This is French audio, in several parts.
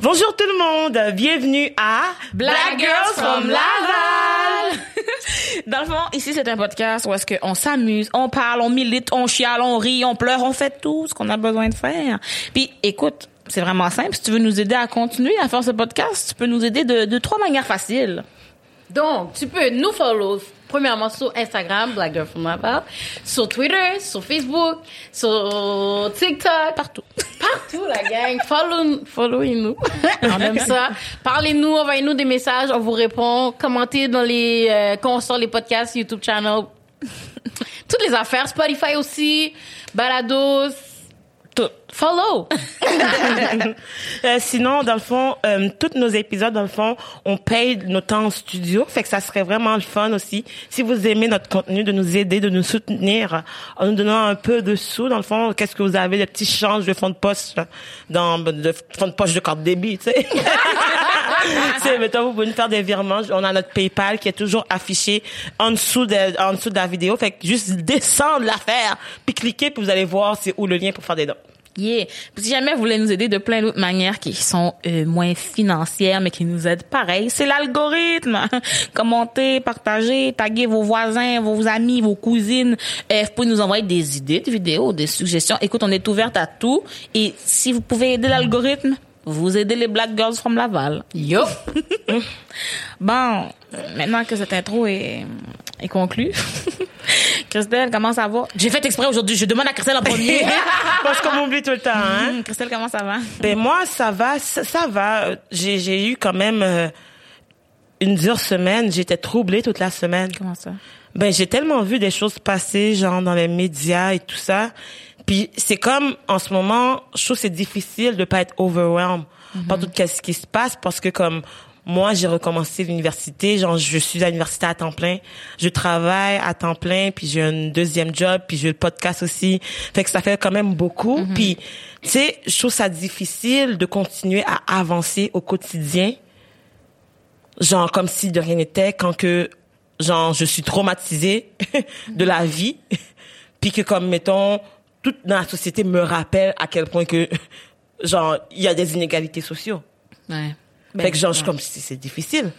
Bonjour tout le monde, bienvenue à Black Girls from Laval. Dans le fond, ici c'est un podcast où est-ce qu'on s'amuse, on parle, on milite, on chiale, on rit, on pleure, on fait tout ce qu'on a besoin de faire. Puis écoute, c'est vraiment simple. Si tu veux nous aider à continuer à faire ce podcast, tu peux nous aider de, de trois manières faciles. Donc, tu peux nous follow premièrement sur Instagram, Black Girl from Laval, sur Twitter, sur Facebook, sur TikTok, Partout. partout la gang. Follow, followez-nous. on aime ça. Parlez-nous, envoyez-nous des messages, on vous répond. Commentez dans les euh, quand on sort les podcasts YouTube channel. Toutes les affaires, Spotify aussi, Balados, Follow. Euh, sinon, dans le fond, euh, tous nos épisodes, dans le fond, on paye nos temps en studio. Fait que ça serait vraiment le fun aussi, si vous aimez notre contenu, de nous aider, de nous soutenir en nous donnant un peu de sous. Dans le fond, qu'est-ce que vous avez, des petits changes de fonds de poche, dans, de fonds de poche de carte débit, tu sais. c'est, mettons, vous pouvez nous faire des virements. On a notre PayPal qui est toujours affiché en dessous de, en dessous de la vidéo. Fait que juste descendre l'affaire, puis cliquez, puis vous allez voir c'est où le lien pour faire des dons. Yeah. Si jamais vous voulez nous aider de plein d'autres manières qui sont euh, moins financières, mais qui nous aident pareil, c'est l'algorithme. Commentez, partagez, taguez vos voisins, vos amis, vos cousines. Euh, vous pouvez nous envoyer des idées de vidéos, des suggestions. Écoute, on est ouverte à tout. Et si vous pouvez aider l'algorithme, vous aidez les Black Girls from Laval. Yo. Bon, maintenant que cette intro est, est conclue, Christelle, comment ça va? J'ai fait exprès aujourd'hui. Je demande à Christelle en premier. Parce qu'on m'oublie tout le temps, hein? Hum, Christelle, comment ça va? Ben moi, ça va, ça, ça va. J'ai j'ai eu quand même euh, une dure semaine. J'étais troublée toute la semaine. Comment ça? Ben j'ai tellement vu des choses passer, genre dans les médias et tout ça. Puis c'est comme en ce moment, je trouve que c'est difficile de pas être overwhelmed par tout ce qui se passe parce que comme moi, j'ai recommencé l'université, genre je suis à l'université à temps plein, je travaille à temps plein, puis j'ai un deuxième job, puis j'ai le podcast aussi. Fait que ça fait quand même beaucoup. Puis tu sais, je trouve ça difficile de continuer à avancer au quotidien genre comme si de rien n'était quand que genre je suis traumatisée de la vie puis que comme mettons toute la société me rappelle à quel point que genre il y a des inégalités sociaux Ouais. Fait que genre je ouais. comme si c'est difficile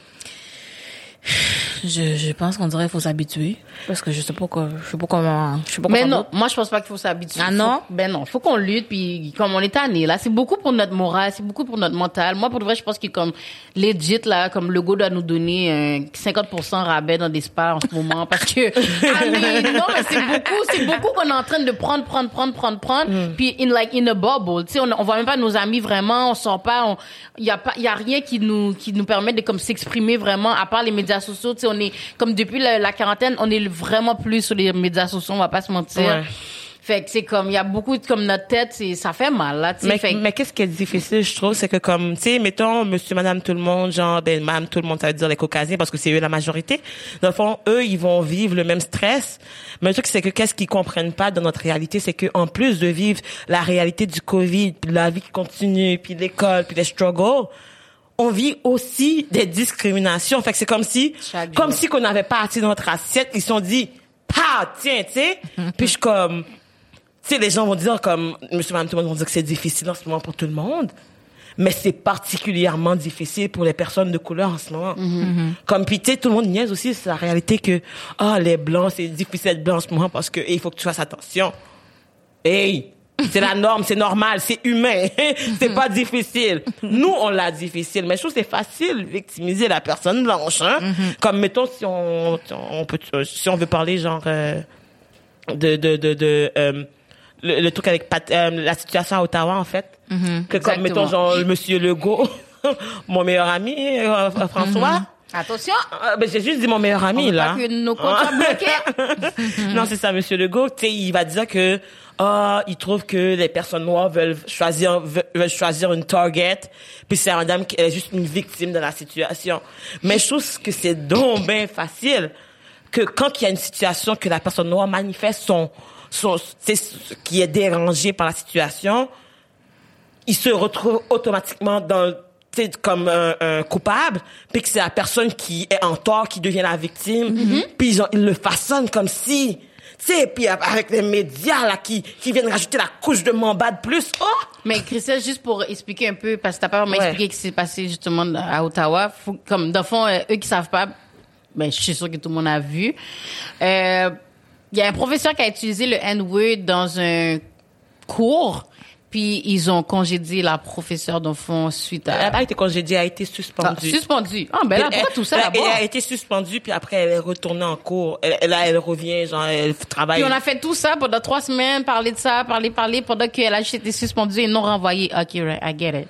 Je, je pense qu'on dirait qu'il faut s'habituer. Parce que je sais pas quoi, je sais pas comment, je sais pas Mais non, moi je pense pas qu'il faut s'habituer. Ah non? Faut- ben non, faut qu'on lutte puis comme on est tanné là, c'est beaucoup pour notre morale, c'est beaucoup pour notre mental. Moi pour de vrai, je pense que comme legit là, comme le go doit nous donner un 50% rabais dans des spas en ce moment parce que ah, mais non mais c'est beaucoup, c'est beaucoup qu'on est en train de prendre prendre prendre prendre prendre Mm. puis in like in a bubble, tu sais on, on voit même pas nos amis vraiment, on sort pas, il y a pas il y a rien qui nous qui nous permet de comme s'exprimer vraiment à part les médias sociaux, tu sais on est comme depuis la, la quarantaine, on est vraiment plus sur les médias sociaux, on va pas se mentir. Ouais. Fait que c'est comme il y a beaucoup de comme notre tête, c'est ça fait mal là, tu sais. mais, Fait mais qu'est-ce qui est difficile je trouve c'est que comme tu sais mettons monsieur madame tout le monde genre ben madame tout le monde ça veut dire les caucasiens parce que c'est eux la majorité dans le fond eux ils vont vivre le même stress mais le truc c'est que qu'est-ce qu'ils comprennent pas dans notre réalité c'est que en plus de vivre la réalité du covid puis la vie qui continue puis l'école puis les struggles on vit aussi des discriminations fait que c'est comme si Chaque comme jour. si qu'on n'avait pas assez dans notre assiette ils se sont dit pa tiens tu sais puis je comme tu sais, les gens vont dire comme, monsieur, madame, tout le monde vont dire que c'est difficile en ce moment pour tout le monde. Mais c'est particulièrement difficile pour les personnes de couleur en ce moment. Comme, puis tu sais, tout le monde niaise aussi, c'est la réalité que, ah, les blancs, c'est difficile d'être blanc en ce moment parce que, hey, il faut que tu fasses attention. Hey! C'est la norme, c'est normal, c'est humain. c'est pas difficile. Nous, on l'a difficile. Mais je trouve que c'est facile de victimiser la personne blanche, hein. Comme, mettons, si on, on peut, si on veut parler, genre, euh, de de de, de euh, le, le truc avec Pat- euh, la situation à Ottawa en fait que comme Exactement. mettons genre monsieur Legault mon meilleur ami euh, François attention, euh, ben, j'ai juste dit mon meilleur on ami veut là pas que nos comptes soient bloqués. non c'est ça monsieur Legault tu sais il va dire que ah il trouve que les personnes noires veulent choisir veulent choisir une target puis c'est la madame qui est juste une victime de la situation. Mais je trouve que c'est donc bien facile que quand il y a une situation que la personne noire manifeste son son qui est dérangé par la situation il se retrouve automatiquement dans comme un, un coupable, puis que c'est la personne qui est en tort qui devient la victime, puis genre, il le façonne comme si sais, puis avec les médias là qui qui viennent rajouter la couche de mambade plus. Oh, Mais Christelle, juste pour expliquer un peu, parce que t'as pas vraiment Ouais. expliqué ce qui s'est passé justement à Ottawa, faut, comme dans le fond, euh, eux qui savent pas, ben je suis sûre que tout le monde a vu. Euh, Il y a un professeur qui a utilisé le N-word dans un cours, puis ils ont congédié la professeure fond suite elle à... a pas été congédiée, elle a été Ah, suspendue. suspendu. Ah, ben là, Elle- pourquoi tout ça elle, là-bas? elle a été suspendue, puis après, elle est retournée en cours. Elle, elle- là, elle revient, genre, elle travaille. Puis on a fait tout ça pendant trois semaines, parler de ça, parler, parler, pendant qu'elle a juste été suspendue et non renvoyée. OK, right, I get it.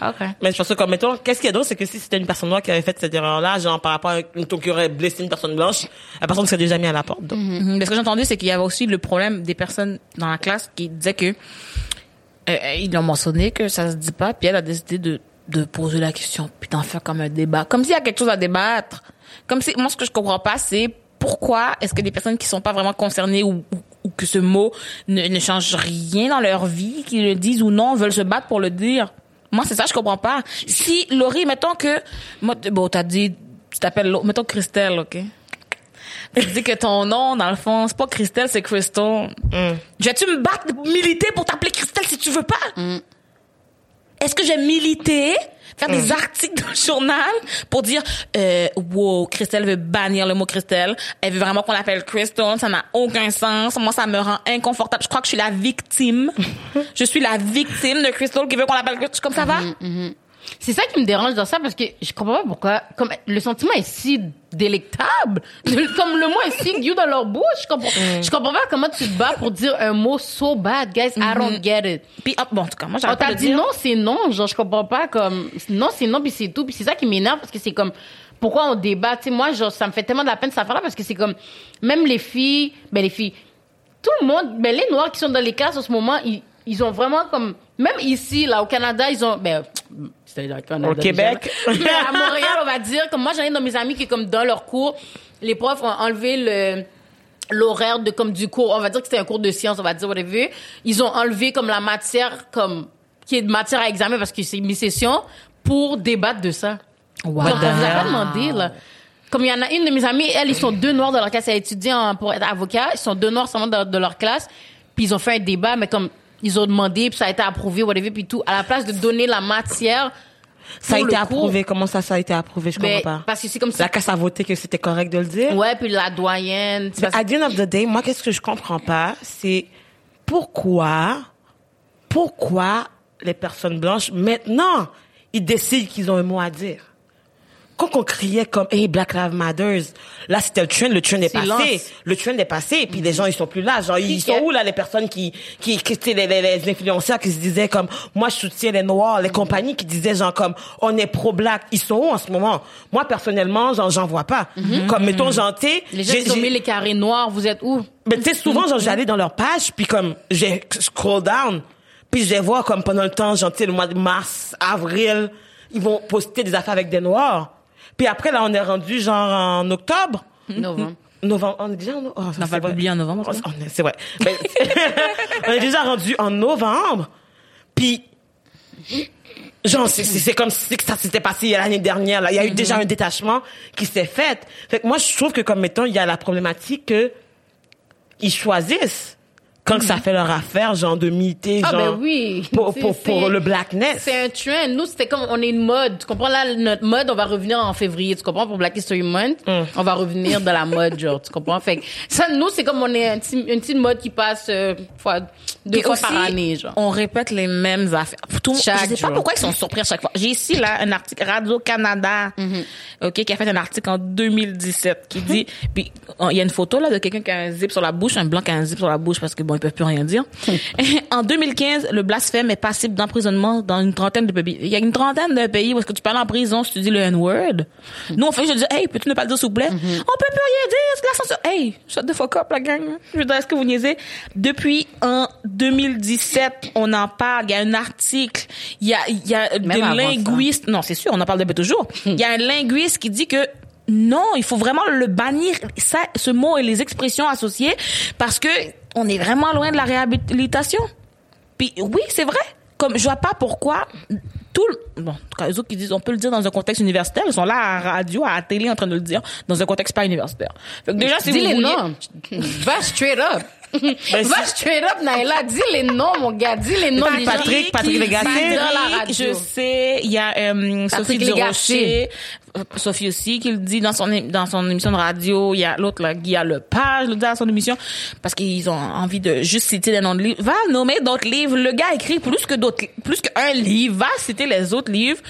OK. Mais je pense que, comme, mettons, qu'est-ce qu'il y a d'autre, c'est que si c'était une personne noire qui avait fait cette erreur-là, genre, par rapport à, mettons, qui aurait blessé une personne blanche, la personne serait déjà mise à la porte. donc. Mhm. Mais ce que j'ai entendu, c'est qu'il y avait aussi le problème des personnes dans la classe qui disaient que ils ont mentionné que ça se dit pas, puis elle a décidé de de poser la question, puis d'en faire comme un débat, comme s'il y a quelque chose à débattre. Comme si moi ce que je comprends pas, c'est pourquoi est-ce que des personnes qui sont pas vraiment concernées ou, ou, ou que ce mot ne, ne change rien dans leur vie, qu'ils le disent ou non, veulent se battre pour le dire. Moi, c'est ça, je comprends pas. Si Laurie, mettons que, moi, bon, t'as dit, tu t'appelles, mettons Christelle, ok? Tu dis que ton nom, dans le fond, c'est pas Christelle, c'est Crystal. Je vais-tu me battre, militer pour t'appeler Christelle si tu veux pas? Est-ce que j'ai milité, faire des articles dans le journal pour dire, euh, wow, Christelle veut bannir le mot Christelle. Elle veut vraiment qu'on l'appelle Crystal. Ça n'a aucun sens. Moi, ça me rend inconfortable. Je crois que je suis la victime. je suis la victime de Crystal qui veut qu'on l'appelle Crystal. Comme ça va? C'est ça qui me dérange dans ça parce que je comprends pas pourquoi. Comme le sentiment est si délectable, Le- comme le mot est si doux dans leur bouche. Je comprends, je comprends pas comment tu te bats pour dire un mot so bad, guys. I don't get it. Puis, ah, bon, en tout cas, moi, On t'a dit dire. non, c'est non. Genre, je comprends pas comme non, c'est non, puis c'est tout. Puis c'est ça qui m'énerve parce que c'est comme pourquoi on débat. Tu sais, moi, genre, ça me fait tellement de la peine cette affaire-là parce que c'est comme même les filles, ben les filles, tout le monde, ben les noirs qui sont dans les classes en ce moment, ils, ils ont vraiment comme même ici là au Canada, ils ont ben c'était au Canada, Au Québec. Mais à Montréal, on va dire comme moi j'en ai dans mes amis qui comme dans leur cours, les profs ont enlevé le l'horaire de comme du cours, on va dire que c'était un cours de sciences, on va dire whatever. Ils ont enlevé comme la matière comme qui est de matière à examen parce que c'est une session pour débattre de ça. Wow. On vous a pas demandé là. Comme il y en a une de mes amies, elles, ils sont deux noirs dans leur classe. Elle étudie en- pour être avocat. Ils sont deux noirs seulement dans, de leur classe. Puis ils ont fait un débat, mais comme ils ont demandé, puis ça a été approuvé, whatever, puis tout. À la place de donner la matière, Ça a été cours, approuvé. Comment ça, ça a été approuvé? Je ben, comprends pas. parce que c'est comme si La casse a voté que c'était correct de le dire. Ouais, puis la doyenne. parce- at the end of the day, moi, qu'est-ce que je comprends pas, c'est pourquoi, pourquoi les personnes blanches, maintenant, ils décident qu'ils ont un mot à dire. Quand on criait comme, hey, Black Lives Matter, là, c'était le trend, le trend est Silence. passé. Le trend est passé, puis les gens, ils sont plus là. Genre, ils sont où, là, les personnes qui, qui, qui étaient les, les, les influenceurs qui se disaient comme, moi, je soutiens les Noirs, les compagnies qui disaient, genre, comme, on est pro-black. Ils sont où en ce moment? Moi, personnellement, genre, j'en vois pas. Comme, mettons, sais, les gens qui ont mis les carrés noirs, vous êtes où? mais tu sais, souvent, genre, j'allais dans leur page, puis comme, j'ai scroll down, puis je les vois comme pendant le temps, sais, le mois de mars, avril, ils vont poster des affaires avec des noirs. Puis après, là, on est rendu, genre, en octobre. Novembre. Novembre, on est déjà en novembre. On va publier en novembre, Oh, C'est vrai. Ben, on est déjà rendu en novembre. Puis, genre, c'est- comme si que ça s'était passé l'année dernière. Là. Il y a eu déjà un détachement qui s'est fait. Fait que moi, je trouve que comme, mettons, il y a la problématique que ils choisissent quand ça fait leur affaire, genre, de militer, Ah, genre, ben oui. pour, pour, pour c'est- le blackness. C'est un trend. Nous, c'était comme, on est une mode. Tu comprends? Là, notre mode, on va revenir en février. Tu comprends? Pour Black History Month, Mm. on va revenir dans la mode, genre. Tu comprends? Fait que ça, nous, c'est comme on est un petit- une petite mode qui passe euh, fois, deux Puis fois aussi, par année, genre. On répète les mêmes affaires. Tout, Chaque je sais pas pourquoi ils sont surpris à chaque fois. J'ai ici là un article Radio Canada, ok, qui a fait un article en 2017 qui dit, puis oh, il y a une photo là de quelqu'un qui a un zip sur la bouche, un blanc qui a un zip sur la bouche parce que bon ils peuvent plus rien dire. en 2015, le blasphème est passible d'emprisonnement dans une trentaine de pays. Il y a une trentaine de pays où est-ce que tu parles en prison si tu dis le N-word. Nous on fait juste dire, hey, peux-tu ne pas le dire s'il vous plaît? On peut plus rien dire, c'est la censure. Hey, shut the fuck up la gang. Je veux dire, est-ce que vous niaisez? Depuis en 2017, on en parle. Il y a un article. Il y a, il y a des ça. linguistes. Non, c'est sûr, on en parle depuis toujours. Il y a un linguiste qui dit que non, il faut vraiment le bannir, ça, ce mot et les expressions associées, parce que on est vraiment loin de la réhabilitation. Puis oui, c'est vrai. Comme je vois pas pourquoi tout le, bon, en tout cas, eux autres qui disent, on peut le dire dans un contexte universitaire, ils sont là à la radio, à la télé en train de le dire, dans un contexte pas universitaire. Fait que déjà, si vous les noms. Va straight up. Ben, Va straight up, Naila. Dis les noms, mon gars. Dis les noms des gens Patrick, Lagacé. la Patrick, radio. je sais, il y a euh, Sophie Durocher, Lagacé. Sophie aussi qui le dit dans son dans son émission de radio, il y a l'autre là, Guy Lepage le dit dans son émission parce qu'ils ont envie de juste citer des noms de livres. Va nommer d'autres livres. Le gars écrit plus que d'autres plus qu'un livre, va citer les autres livres.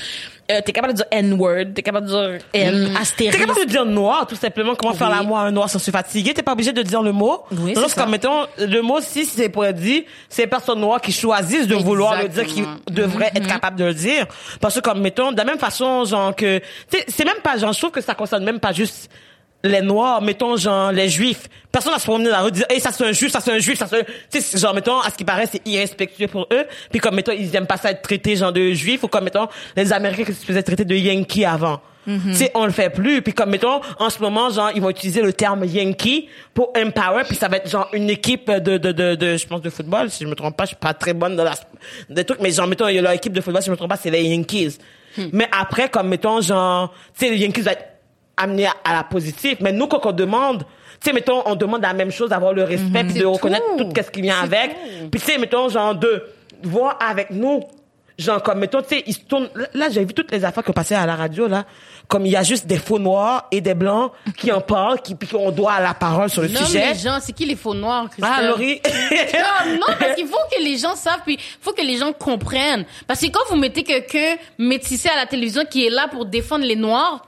Euh, t'es capable de dire N-word, t'es capable de dire N, T'es astérisque. capable de dire noir, tout simplement. Comment faire l'amour à un noir sans se fatiguer? T'es pas obligé de dire le mot. Oui, c'est ça. comme, mettons, le mot, si c'est pour dit, c'est les personnes noires qui choisissent de vouloir le dire, qui devraient Mm-hmm. être capables de le dire. Parce que, comme, mettons, de la même façon, genre, que, c'est même pas, genre, je trouve que ça concerne même pas juste les noirs, mettons, genre, les juifs. Personne va se promener dans la rue dire, hey, ça c'est un juif, ça c'est un juif, ça c'est un, tu sais, genre, mettons, à ce qui paraît, c'est irrespectueux pour eux. Puis comme, mettons, ils aiment pas ça être traités, genre, de juifs, ou comme, mettons, les Américains qui se faisaient traiter de Yankee avant. Tu sais, on le fait plus. Puis comme, mettons, en ce moment, genre, ils vont utiliser le terme Yankee pour empower, puis ça va être, genre, une équipe de, de, de, de, je pense, de football, si je me trompe pas, je suis pas très bonne dans la, des trucs, mais genre, mettons, il y a leur équipe de football, si je me trompe pas, c'est les Yankees. Mais après, comme, mettons, genre, tu sais, les Yankees va être amené à, à la positive. Mais nous, quand on demande, tu sais, mettons, on demande la même chose, d'avoir le respect, puis de reconnaître tout. tout, ce qui vient avec. Puis tu sais, mettons, genre, de voir avec nous, genre, comme, mettons, tu sais, ils se tournent, là, j'ai vu toutes les affaires qui ont passé à la radio, là, comme il y a juste des faux noirs et des blancs qui en parlent, qui, puis qu'on doit la parole sur le Nomme sujet. les gens. C'est qui les faux noirs, Christelle? Ah, Laurie. Non, non, parce qu'il faut que les gens savent, puis il faut que les gens comprennent. Parce que quand vous mettez quelqu'un métissé à la télévision qui est là pour défendre les noirs,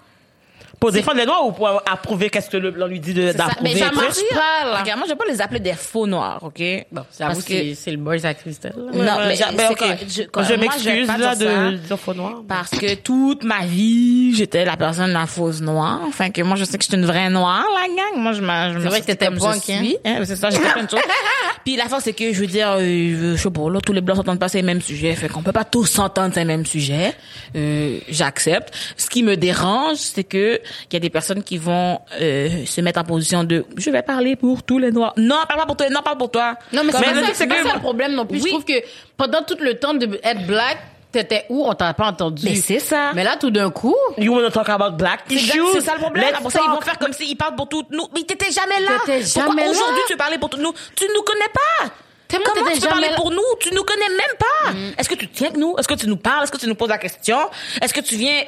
pour défendre les noirs ou pour approuver qu'est-ce que le blanc lui dit d'approuver? Mais ça marche pas, là. Regarde, moi, je vais pas les appeler des faux noirs, ok? Bon, Parce que- c'est le boys à Christelle. Non, Ouais, mais ben, ok. je- je m'excuse, là, de dire faux noir. Parce que toute ma vie, j'étais la personne la fausse noire. Enfin, que moi, je sais que je suis une vraie noire, la gang. Moi, je me, je me vrai suis que t'étais comme je punk, hein? suis. Hein, c'est ça, j'ai fait plein de choses. Puis la force, c'est que, je veux dire, euh, je sais pas, là, tous les blancs s'entendent pas sur les mêmes sujets. Fait qu'on peut pas tous s'entendre sur les mêmes sujets. Euh, j'accepte. Ce qui me dérange, c'est que il y a des personnes qui vont euh, se mettre en position de, je vais parler pour tous les noirs. Non, parle pas pour toi. Non, parle pour toi. Non, mais c'est pas, ça, pas ça le problème non plus. Oui. Je trouve que pendant tout le temps de être black, t'étais où? On t'a pas entendu. Mais c'est ça. Mais là, tout d'un coup, You wanna talk about black issues? c'est ça le problème. Let's Pour ça, ils vont faire comme s'ils parlent pour toutes nous. Mais t'étais jamais là. T'étais Pourquoi jamais là? aujourd'hui tu veux parler pour toutes nous? Tu nous connais pas. Tellement Comment tu peux parler là. pour nous? Tu nous connais même pas. Est-ce que tu tiens avec nous? Est-ce que tu nous parles? Est-ce que tu nous poses la question? Est-ce que tu viens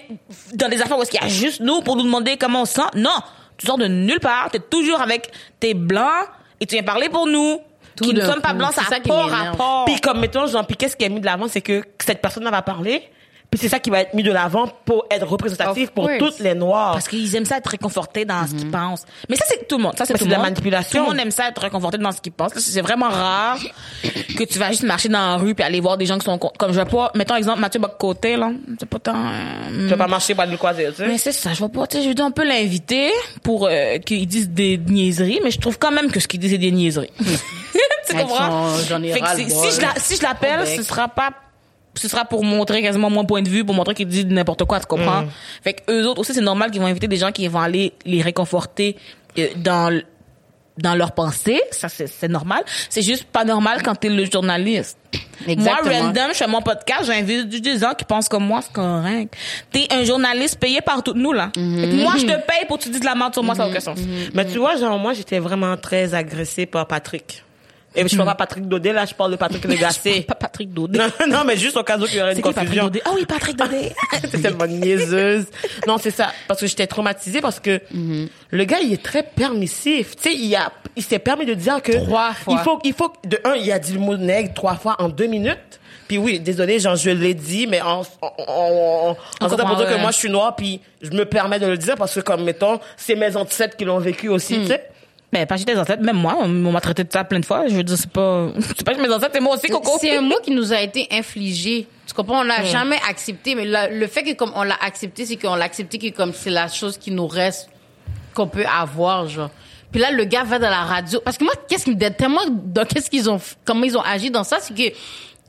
dans des affaires où est-ce qu'il y a juste nous pour nous demander comment on se sent? Non. Tu sors de nulle part. T'es toujours avec tes blancs et tu viens parler pour nous. Tout qui ne sommes pas blancs, ça C'est ça n'a qui pas rapport. Puis comme mettons, genre, puis qu'est-ce qui est mis de l'avant, c'est que cette personne va parler, puis c'est ça qui va être mis de l'avant pour être représentatif pour toutes les noirs. Parce qu'ils aiment ça être réconfortés dans ce qu'ils pensent. Mais ça, c'est tout le monde. Ça, c'est tout le de la monde. manipulation. Tout le monde aime ça être réconforté dans ce qu'ils pensent. C'est vraiment rare que tu vas juste marcher dans la rue puis aller voir des gens qui sont comme je vais pas, mettons exemple Mathieu Bocoté, là. C'est pas tant, euh, Tu vas pas marcher aller le croiser, tu sais. mais c'est ça, je vais pas, tu sais, je veux dire, on peut l'inviter pour euh, qu'il dise des niaiseries, mais je trouve quand même que ce qu'il dit, c'est des niaiseries. tu comprends? son- j'en ai Fait que si si je l'appelle, ce sera pas ce sera pour montrer quasiment mon point de vue, pour montrer qu'il dit n'importe quoi, tu comprends? Fait que eux autres aussi, c'est normal qu'ils vont inviter des gens qui vont aller les réconforter euh, dans dans leurs pensées, ça c'est normal. C'est juste pas normal quand t'es le journaliste. Exactement. Moi, random, je fais mon podcast, j'invite des gens qui pensent comme moi, c'est correct. T'es un journaliste payé par toutes nous, là. Que moi, je te paye pour que tu dises de la merde sur moi, ça n'a aucun sens. Mais tu vois, genre, moi, j'étais vraiment très agressée par Patrick. Et je parle pas Patrick Dodé, là, je parle de Patrick Lagacé. Pas Patrick Dodé. non, non, mais juste au cas où il y aurait une Patrick confusion. Dodé? Ah oui, Patrick Dodé. c'est tellement niaiseuse. Non, c'est ça. Parce que j'étais traumatisée parce que le gars, il est très permissif. Tu sais, il a, il s'est permis de dire que Trois fois. il faut, il faut, de un, il a dit le mot nègre trois fois en deux minutes. Puis oui, désolé, genre, je l'ai dit, mais en, en, en, en, pour dire que moi, je suis noire, puis je me permets de le dire parce que, comme, mettons, c'est mes ancêtres qui l'ont vécu aussi, tu sais. Mais pas j'étais ancêtres, même moi, on m'a traité de ça plein de fois. Je veux dire, c'est pas, c'est pas que mes ancêtres, c'est moi aussi, Coco. C'est un mot qui nous a été infligé. Tu comprends? On l'a jamais accepté, mais la- le fait que comme on l'a accepté, c'est qu'on l'a accepté que comme c'est la chose qui nous reste, qu'on peut avoir, genre. Puis là, le gars va dans la radio. Parce que moi, qu'est-ce qui me déteste tellement dans qu'est-ce qu'ils ont, comment ils ont agi dans ça, c'est que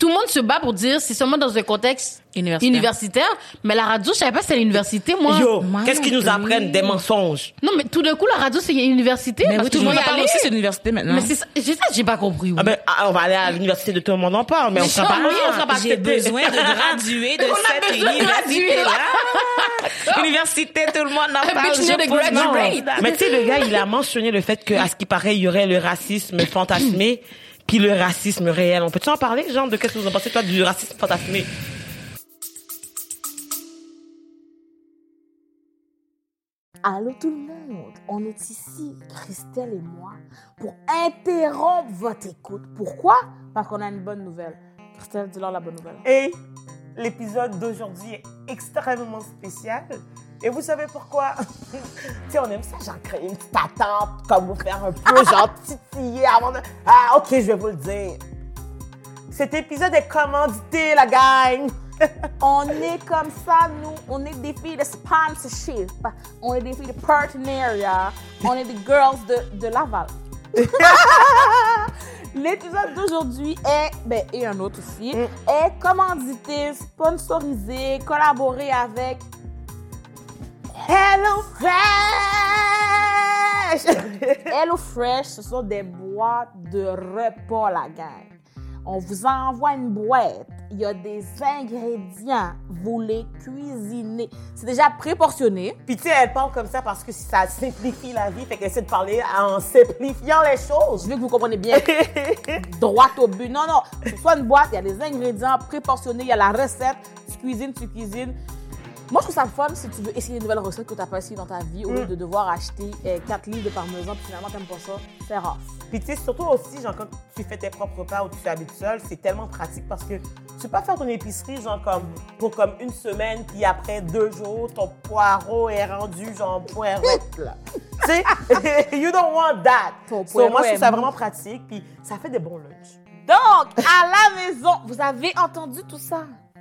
tout le monde se bat pour dire c'est seulement dans un contexte Universitaire. universitaire. Mais la radio, je savais pas si c'était l'université, moi. Yo, qu'est-ce qu'ils non nous apprennent Des mensonges? Non, mais tout d'un coup, la radio, c'est une université. Mais parce oui, que tout le monde parle aller. aussi, c'est l'université maintenant. Mais c'est ça, j'ai ça, j'ai pas compris. oui. Ah ben, ah, on va aller à l'université de tout le monde en parle, mais on sera pas, oui, on sera pas J'ai besoin de graduer de cette université-là. Université, tout le monde en parle. je pose main. Mais tu sais, le gars, il a mentionné le fait que, à ce qui paraît, il y aurait le racisme fantasmé, puis le racisme réel. On peut-tu en parler, genre, de qu'est-ce que vous en pensez, toi, du racisme fantasmé? Allô tout le monde, on est ici, Christelle et moi, pour interrompre votre écoute. Pourquoi? Parce qu'on a une bonne nouvelle. Christelle, dis-leur la bonne nouvelle. Et l'épisode d'aujourd'hui est extrêmement spécial. Et vous savez pourquoi? tu on aime ça, genre créer une petite attente, comme vous faire un peu, genre titiller avant de... Ah, ok, je vais vous le dire. Cet épisode est commandité, la gang. On est comme ça, nous, on est des filles de sponsorship, on est des filles de partenariat, on est des girls de, de Laval. L'épisode d'aujourd'hui est, ben, et un autre aussi, est commandité, sponsorisé, collaboré avec Hello Fresh! Hello Fresh, ce sont des boîtes de repas, la gang. On vous envoie une boîte. Il y a des ingrédients. Vous les cuisinez. C'est déjà préportionné. Puis tu sais, elle parle comme ça parce que ça simplifie la vie, fait qu'elle essaie de parler en simplifiant les Je choses. veux que vous compreniez bien. Droit au but. Non, non. C'est soit une boîte, il y a des ingrédients préportionnés, il y a la recette. Tu cuisines, tu cuisines. Moi, je trouve ça fun si tu veux essayer une nouvelle recette que tu n'as pas essayé dans ta vie, au lieu de devoir acheter 4 livres de parmesan, puis finalement, tu n'aimes pas ça. C'est rare. Puis tu sais, surtout aussi, genre, quand tu fais tes propres repas ou tu habites seul, c'est tellement pratique parce que tu peux pas faire ton épicerie, genre, comme, pour comme une semaine, puis après deux jours, ton poireau est rendu, genre, poireautte, là. tu sais, you don't want that. Ton So, moi, je trouve ça vraiment pratique, puis ça fait des bons lunchs. Donc, à la maison, vous avez entendu tout ça?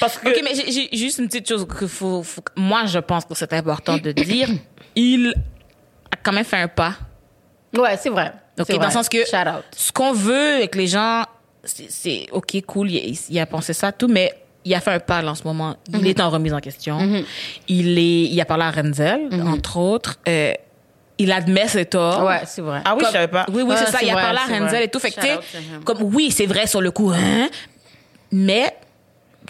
Parce que. Ok, mais j'ai- juste une petite chose que faut, faut- moi je pense que c'est important de dire. Il a quand même fait un pas. Ouais, c'est vrai. Ok, dans vrai. le sens que Shout out. ce qu'on veut avec les gens, c'est- ok, cool, il, il a pensé ça, tout, mais il a fait un pas là, en ce moment. Il est en remise en question. Il est, il a parlé à Renzel, entre autres. Euh, il admet ses torts. Ouais, c'est vrai. Ah oui, Comme- je savais pas. Oui, oui, c'est ça. c'est Il a parlé à Renzel vrai. et tout. Fait que, comme, oui, c'est vrai sur le coup, hein, mais,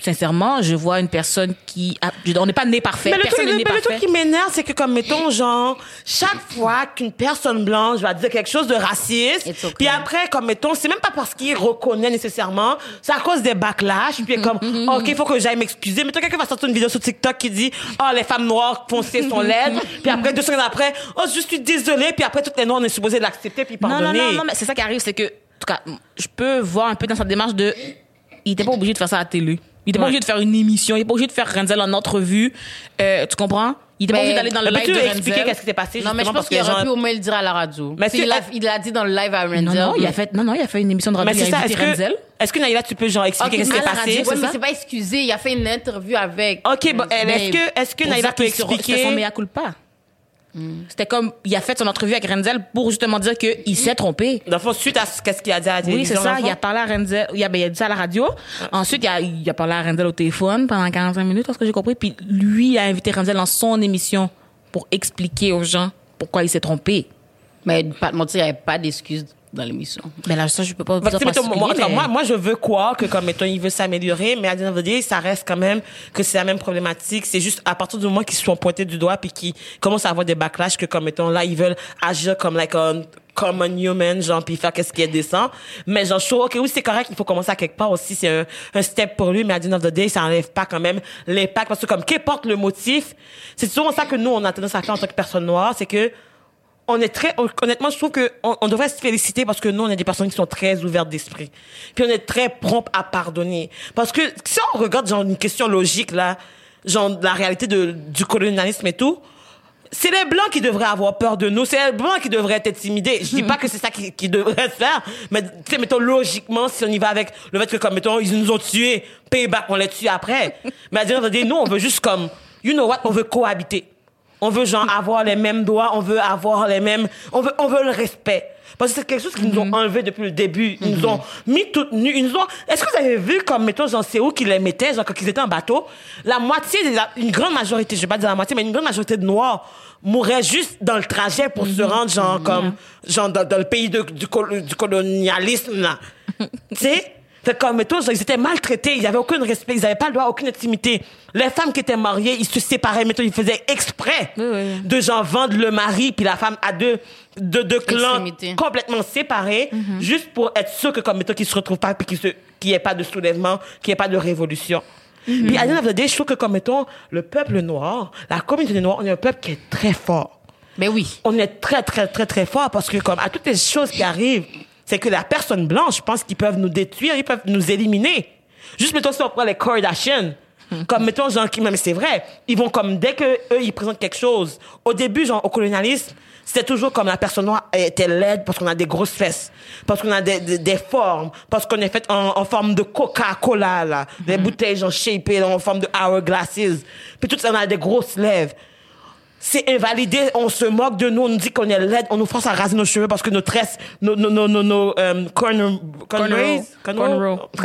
sincèrement, je vois une personne qui, a- on n'est pas né parfait. Mais le Personne truc, le qui m'énerve, c'est que, comme, mettons, genre, chaque fois qu'une personne blanche va dire quelque chose de raciste, It's okay. puis après, comme, mettons, c'est même pas parce qu'il reconnaît nécessairement, c'est à cause des backlash, puis comme, OK, il faut que j'aille m'excuser. Mettons, quelqu'un va sortir une vidéo sur TikTok qui dit, oh, les femmes noires foncées sont laides, puis après, deux secondes après, oh, je suis désolée, puis après, toutes les noirs, on est supposé l'accepter, puis Non, non, pardonner. non, non, mais c'est ça qui arrive, c'est que, en tout cas, je peux voir un peu dans sa démarche de, il était pas obligé de faire ça à la télé. Il était pas Ouais. obligé de faire une émission. Il était pas obligé de faire Renzel en entrevue. Euh, tu comprends? Il était pas Mais- obligé d'aller dans le Mais live de expliquer Renzel? qu'est-ce qui s'est passé, Non, mais je pense qu'il aurait gens- pu au moins le dire à la radio. Mais il que- l'a il l'a dit dans le live à Renzel. Non, non, il a fait, non, non, il a fait une émission de radio. Mais c'est ça, est-ce Renzel. que, est-ce que Naïla, tu peux, genre, expliquer qu'est-ce qui s'est passé? c'est ouais, mais c'est pas excusé. Il a fait une interview avec. OK, bon, est-ce que, est-ce que Naïla ça peut se- C'était son expliquer? mea culpa. C'était comme, il a fait son entrevue avec Renzel pour justement dire qu'il s'est trompé. Dans le fond, suite à ce qu'est-ce qu'il a dit à la Oui, c'est ça. Il a parlé à Renzel. Il a, ben, il a dit ça à la radio. Ensuite, il a, il a parlé à Renzel au téléphone pendant 45 minutes, parce que j'ai compris. Puis lui, il a invité Renzel dans son émission pour expliquer aux gens pourquoi il s'est trompé. Mais pas te mentir, il n'y avait pas d'excuses dans l'émission. Mais là, ça, je peux pas vous dire mettons, moi, particulier, moi, mais- moi, je veux croire que comme mettons, il veut s'améliorer, mais à day, ça reste quand même que c'est la même problématique. C'est juste à partir du moment qu'ils se sont pointés du doigt puis qu'ils commencent à avoir des backlash que comme mettons là, ils veulent agir comme like un common human, genre puis faire qu'est-ce qui est décent. Mais genre, je trouve, ok, oui, c'est correct, il faut commencer à quelque part aussi. C'est un, un step pour lui, mais à the end of the day, ça enlève pas quand même l'impact parce que comme qu'importe le motif, c'est souvent ça que nous on a tendance à faire en tant que personne noire, c'est que on est très honnêtement je trouve que on, on devrait se féliciter parce que nous on est des personnes qui sont très ouvertes d'esprit. Puis on est très prompt à pardonner. Parce que si on regarde genre une question logique là genre la réalité de, du colonialisme et tout c'est les blancs qui devraient avoir peur de nous. C'est les blancs qui devraient être intimidés. Je dis pas que c'est ça qui, qui devrait se faire mais tu sais mettons logiquement si on y va avec le fait que comme mettons ils nous ont tués payback on les tue après. Mais à dire nous on veut juste comme you know what on veut cohabiter on veut genre avoir les mêmes droits, on veut avoir les mêmes, on veut, on veut le respect. Parce que c'est quelque chose qu'ils nous ont enlevé depuis le début. Ils nous ont mis toutes nues. Ils nous ont, est-ce que vous avez vu comme, mettons, genre, c'est où qu'ils les mettaient, genre, quand ils étaient en bateau? La moitié, de la- une grande majorité, je vais pas dire la moitié, mais une grande majorité de Noirs mouraient juste dans le trajet pour se rendre, genre, comme, genre, dans, dans le pays de- du, col- du colonialisme, là. tu sais? Fait comme, mettons, genre, ils étaient maltraités, ils avaient aucun respect, ils avaient pas le droit à aucune intimité. Les femmes qui étaient mariées, ils se séparaient, mettons, ils faisaient exprès Oui, oui. de genre vendre le mari puis la femme à deux, deux, deux clans complètement séparés, juste pour être sûr que, comme, mettons, qu'ils se retrouvent pas puis qu'il se- qu'il y ait pas de soulèvement, qu'il y ait pas de révolution. Puis, à the end of the day, je trouve que, comme, mettons, le peuple noir, la communauté noire, on est un peuple qui est très fort Ben oui. on est très, très, très, très fort parce que, comme, à toutes les choses qui arrivent, c'est que la personne blanche pense qu'ils peuvent nous détruire, ils peuvent nous éliminer. Juste, mettons, si on prend les Kardashians, comme, mettons, genre, qui, mais c'est vrai, ils vont comme, dès que eux, ils présentent quelque chose, au début, genre, au colonialisme, c'était toujours comme la personne noire était laide parce qu'on a des grosses fesses, parce qu'on a des, des, des formes, parce qu'on est fait en, en forme de Coca-Cola, là, des bouteilles, genre, shapées, en forme de hourglasses. Puis tout ça, on a des grosses lèvres c'est invalidé, on se moque de nous, on nous dit qu'on est laide, on nous force à raser nos cheveux parce que nos tresses, nos, nos, nos, nos,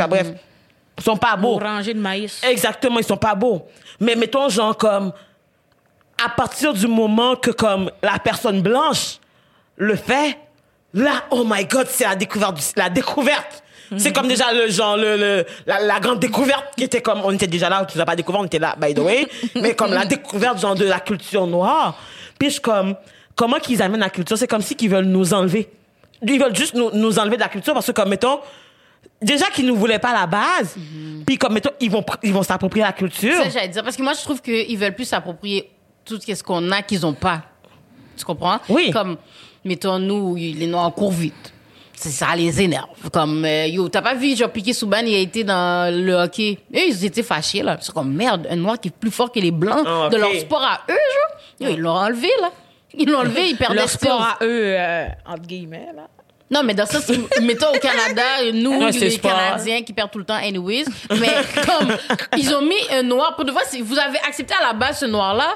bref, sont pas beaux. Orangé de maïs. Exactement, ils sont pas beaux. Mais mettons, genre, comme, à partir du moment que, comme, la personne blanche le fait, là, oh my god, c'est la découverte, la découverte. C'est comme déjà le genre, le, le- la, la grande découverte qui était comme, on était déjà là, tu l'as pas découvert, on était là, by the way, mais comme la découverte, genre, de la culture noire. Puis je comme, comment qu'ils amènent la culture? C'est comme si qu'ils veulent nous enlever. Ils veulent juste nous, nous enlever de la culture parce que, comme, mettons, déjà qu'ils nous voulaient pas à la base, puis comme, mettons, ils vont, ils vont s'approprier la culture. Ça, j'allais dire. Parce que moi, je trouve qu'ils veulent plus s'approprier tout ce qu'on a qu'ils ont pas. Tu comprends? Oui. Comme, mettons, nous, les Noirs courent vite. C'est ça les énerve. Comme, euh, yo, t'as pas vu, genre, Piqué Souban, il a été dans le hockey. Ils étaient fâchés, là. C'est comme, merde, un Noir qui est plus fort que les Blancs Ah, de leur sport à eux, genre. Yo, ils l'ont enlevé, là. Ils l'ont enlevé, ils perdaient Leur sport à eux, euh, entre guillemets, là. Non, mais dans ça, c'est- mettons au Canada, nous, Ouais, les sport. Canadiens qui perdent tout le temps, anyways. Mais comme, ils ont mis un noir. Pour de vrai, c'est- vous avez accepté à la base ce noir-là,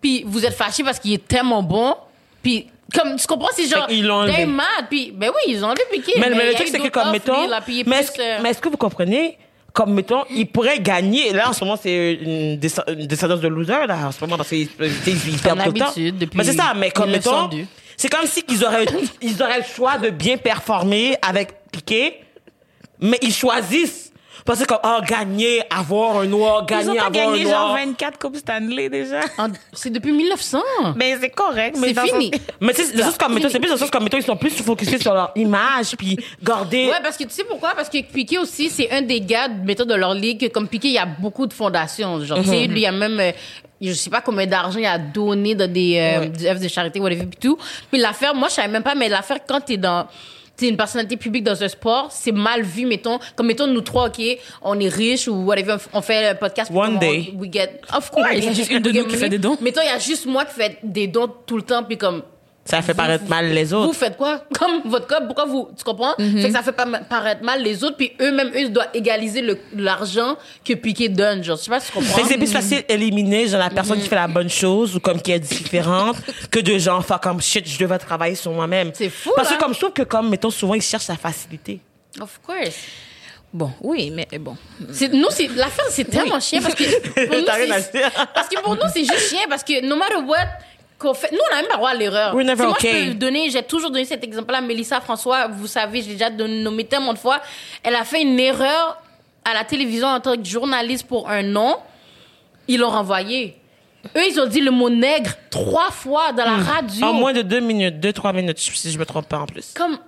puis vous êtes fâché parce qu'il est tellement bon, puis comme, tu comprends, c'est genre, qu'ils l'ont enlevé. mad, puis, ben oui, ils ont enlevé Piqué. mais, mais il y le truc, c'est que comme, mettons, puis est mais est-ce, euh, mais est-ce que vous comprenez, comme, mettons, il pourrait gagner, là, en ce moment, c'est une, descend- une descendance de loser, là, en ce moment, parce qu'ils ils, ils perdent tout le temps. Mais c'est ça, mais comme, mettons, 1902. c'est comme si qu'ils auraient, ils auraient le choix de bien performer avec Piqué, mais ils choisissent. Parce que comme, oh, gagner, avoir un noir, Ils ont gagner, pas avoir gagné un genre noir. 24 Coupes Stanley déjà. en- c'est depuis 1900. Mais c'est correct. mais C'est dans fini. Mais tu sais, des choses comme, mettons, c'est plus des choses comme, mettons, ils sont plus focusés sur leur image, puis garder. Ouais, parce que tu sais pourquoi? Parce que Piqué aussi, c'est un des gars, mettons, de leur ligue. Comme Piqué, il y a beaucoup de fondations. Genre, tu sais, lui, il y a même, euh, je sais pas combien d'argent il a donné dans des, euh, des œuvres de charité, whatever, puis tout. Puis l'affaire, moi, je savais même pas, mais l'affaire, quand t'es dans, t'es une personnalité publique dans un sport, c'est mal vu, mettons. Comme, mettons, nous trois, OK, on est riches ou whatever, on fait un podcast. One day. on- we get, of course. Il y a juste une de nous qui fait des dons. Mettons, il y a juste moi qui fais des dons tout le temps, puis comme, Ça fait paraître mal les autres. Vous faites quoi? Comme votre corps, pourquoi vous. Tu comprends? Fait que ça fait paraître mal les autres, puis eux-mêmes, eux, ils doivent égaliser le- l'argent que Piqué donne. Genre, je sais pas si tu comprends. Fait que c'est plus facile d'éliminer genre la personne qui fait la bonne chose ou comme qui est différente que de genre faire comme shit je devais travailler sur moi-même. C'est fou, Parce que là. comme je trouve que comme mettons souvent ils cherchent la facilité. Of course. Bon, oui, mais bon. C'est- Nous, l'affaire, c'est tellement chien parce que pour nous, T'as rien à c'est- dire. parce que pour nous, c'est juste chien parce que no matter what qu'on fait, nous on a même pas le droit à l'erreur. We're never Tu sais, moi, okay. je peux donner, j'ai toujours donné cet exemple-là. Mélissa François, vous savez, je l'ai déjà nommé tellement de fois. Elle a fait une erreur à la télévision en tant que journaliste pour un nom. Ils l'ont renvoyé. Eux, ils ont dit le mot nègre trois fois dans la radio. En moins de deux minutes, deux trois minutes si je me trompe pas en plus. Comme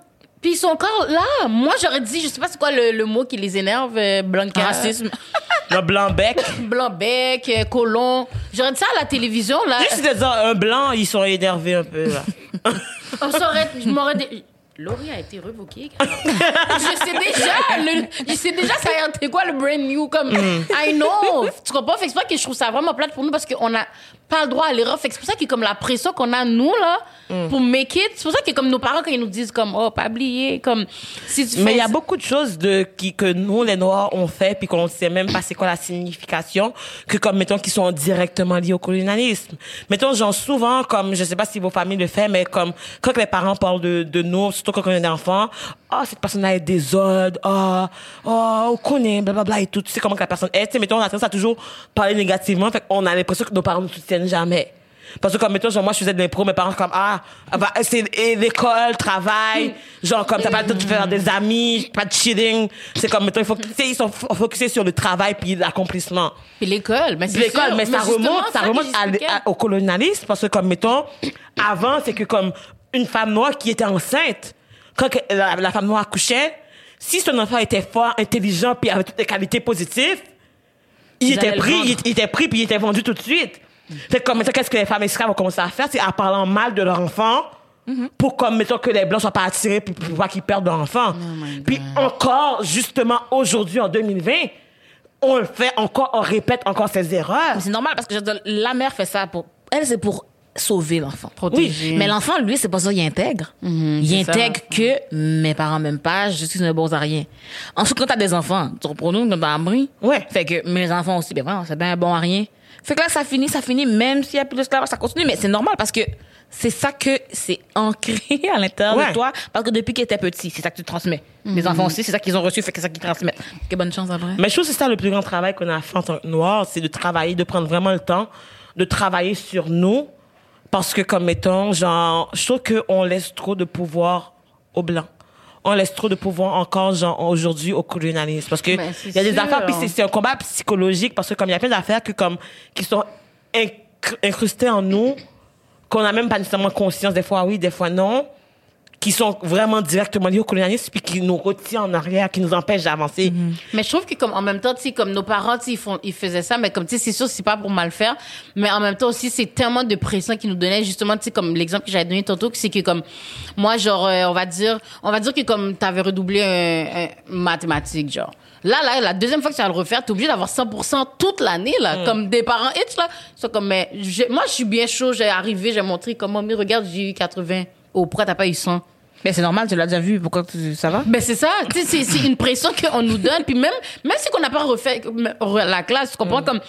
puis ils sont encore là. Moi, j'aurais dit, je sais pas c'est quoi le, le mot qui les énerve, euh, Blanca. Racisme. Le blanc bec. blanc bec, euh, colon. J'aurais dit ça à la télévision, là. Juste de dire un blanc, ils sont énervés un peu là. On saurait, je m'aurais dit. Laurie a été même. je sais déjà, le, je sais déjà ça a été quoi le brand new comme I know. Tu comprends? Fait que c'est que je trouve ça vraiment plate pour nous parce qu'on n'a pas le droit à l'erreur. Fait que c'est pour ça que comme la pression qu'on a nous là pour make it, c'est pour ça que comme nos parents quand ils nous disent comme oh pas oublier comme si tu Mais il y a beaucoup de choses de qui que nous les noirs on fait puis qu'on sait même pas c'est quoi la signification que comme mettons qui sont directement liés au colonialisme. Mettons genre souvent comme je sais pas si vos familles le font mais comme quand les parents parlent de de nous surtout quand on est enfant, ah cette personne là est désordre, ah oh, on connaît blablabla et tout, tu sais comment que la personne est, tu sais mettons on a tendance à toujours parler négativement. Fait qu'on a l'impression que nos parents nous soutiennent jamais. Parce que comme mettons, genre moi je faisais de l'impro, mes parents comme ah, bah, c'est et l'école, travail, genre comme t'as pas le temps de faire des amis, pas de cheating. C'est comme mettons, il faut, ils sont fo- focusés sur le travail puis l'accomplissement. Puis l'école, mais c'est L'école, mais ça remonte, ça remonte à- j'expliquais. à- au colonialisme parce que comme mettons, avant c'est que comme une femme noire qui était enceinte, quand la, la femme noire accouchait, si son enfant était fort, intelligent puis avait toutes les qualités positives, il était pris, il était pris puis il était vendu tout de suite. Que comme mettons, qu'est-ce que les femmes esclaves ont commencé à faire, c'est en parlant mal de leur enfant. Pour comme mettons que les blancs soient pas attirés puis pour pas qu'ils perdent leur enfant. puis encore justement aujourd'hui en 2020, on le fait encore, on répète encore ces erreurs. C'est normal parce que dire, la mère fait ça pour. Elle, c'est pour sauver l'enfant. Protéger. Mais l'enfant, lui, c'est pas ça, il intègre. il c'est intègre que mes parents m'aiment pas, je suis un bon à rien. Ensuite, quand t'as des enfants, tu reprends nous comme dans Ambry. Ouais. Fait que mes enfants aussi, ben vraiment, c'est bien un bon à rien. Fait que là, ça finit, ça finit, même s'il y a plus d'esclavage, ça continue. Mais c'est normal parce que c'est ça que c'est ancré à l'intérieur Ouais. de toi. Parce que depuis qu'ils étaient petits, c'est ça que tu transmets. Les enfants aussi, c'est ça qu'ils ont reçu, fait que c'est ça qu'ils transmettent. Quelle bonne chance après. Mais je trouve que c'est ça le plus grand travail qu'on a fait en tant que noir, c'est de travailler, de prendre vraiment le temps de travailler sur nous. Parce que, comme mettons, genre, je trouve qu'on laisse trop de pouvoir aux Blancs. On laisse trop de pouvoir encore, genre, aujourd'hui, au colonialisme. Parce que Ben, il y a des sûr. affaires, puis c'est- un combat psychologique, parce que comme il y a plein d'affaires que, comme, qui sont incr- incrustées en nous, qu'on n'a même pas nécessairement conscience, des fois oui, des fois non, qui sont vraiment directement liées au colonialisme, puis qui nous retient en arrière, qui nous empêchent d'avancer. Mais je trouve que comme en même temps, tu comme nos parents, tu ils font, ils faisaient ça, mais comme tu c'est sûr, c'est pas pour mal faire, mais en même temps aussi, c'est tellement de pression qu'ils nous donnaient, justement, tu comme l'exemple que j'avais donné tantôt, c'est que comme moi, genre, euh, on va dire, on va dire que comme t'avais redoublé un, un mathématique, genre. Là, là, la deuxième fois que tu vas le refaire, t'es obligé d'avoir 100% toute l'année, là. Comme des parents H, là. Ils sont comme, mais, moi, je suis bien chaud, j'ai arrivé, j'ai montré comment, mais regarde, j'ai eu 80. Oh, pourquoi t'as pas eu 100? Mais c'est normal, tu l'as déjà vu, pourquoi tu- ça va? Ben c'est ça, c'est- c'est une pression qu'on nous donne. Puis même, même si on n'a pas refait re- la classe, tu comprends, comme,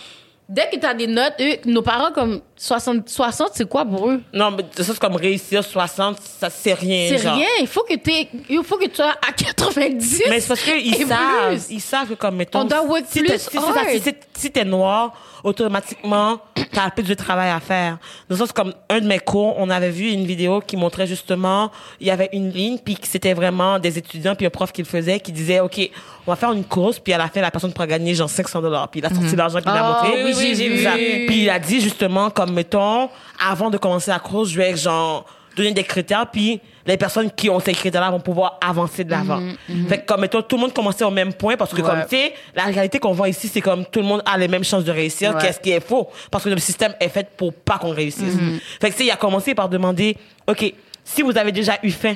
dès que tu as des notes, eux, nos parents, comme 60, 60 c'est quoi pour eux? Non, mais ça, c'est comme réussir 60, ça, c'est rien. C'est rien, il faut que t'aies- il faut que tu sois à 90. Mais c'est parce qu'ils savent, ils savent que comme mettons, On doit work si plus t'es si, hard. si, si t'es noir, automatiquement, t'as plus de travail à faire. Dans le sens comme un de mes cours, on avait vu une vidéo qui montrait justement, il y avait une ligne, puis c'était vraiment des étudiants, puis un prof qui le faisait, qui disait, OK, on va faire une course, puis à la fin, la personne pourra gagner genre 500 dollars. Puis il a sorti l'argent qu'il a Ah, montré. oui, oui, j'ai vu. Puis il a dit justement, comme mettons, avant de commencer la course, je vais genre donner des critères, puis les personnes qui ont ces critères-là vont pouvoir avancer de l'avant. Fait que comme mettons, tout le monde commençait au même point, parce que comme tu sais, la réalité qu'on voit ici, c'est comme tout le monde a les mêmes chances de réussir, Ouais. qu'est-ce qui est faux, parce que le système est fait pour pas qu'on réussisse. Fait que tu sais, il a commencé par demander, ok, si vous avez déjà eu faim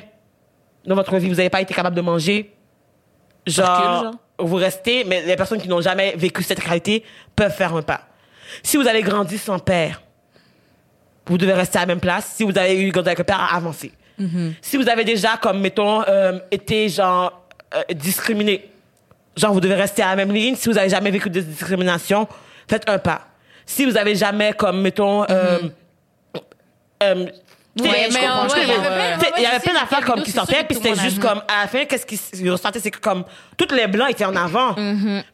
dans votre vie, vous n'avez pas été capable de manger, genre, genre. vous restez, mais les personnes qui n'ont jamais vécu cette réalité peuvent faire un pas. Si vous avez grandi sans père, vous devez rester à la même place. Si vous avez eu quand avec le père, avancez. Si vous avez déjà, comme, mettons, euh, été, genre, euh, discriminé, genre, vous devez rester à la même ligne. Si vous avez jamais vécu de discrimination, faites un pas. Si vous avez jamais, comme, mettons, euh, euh, mais, il y avait plein- d'affaires comme qui sortaient, puis c'était juste a comme, à la fin, qu'est-ce qui s- ressortait, c'est que comme, toutes les blancs étaient en avant.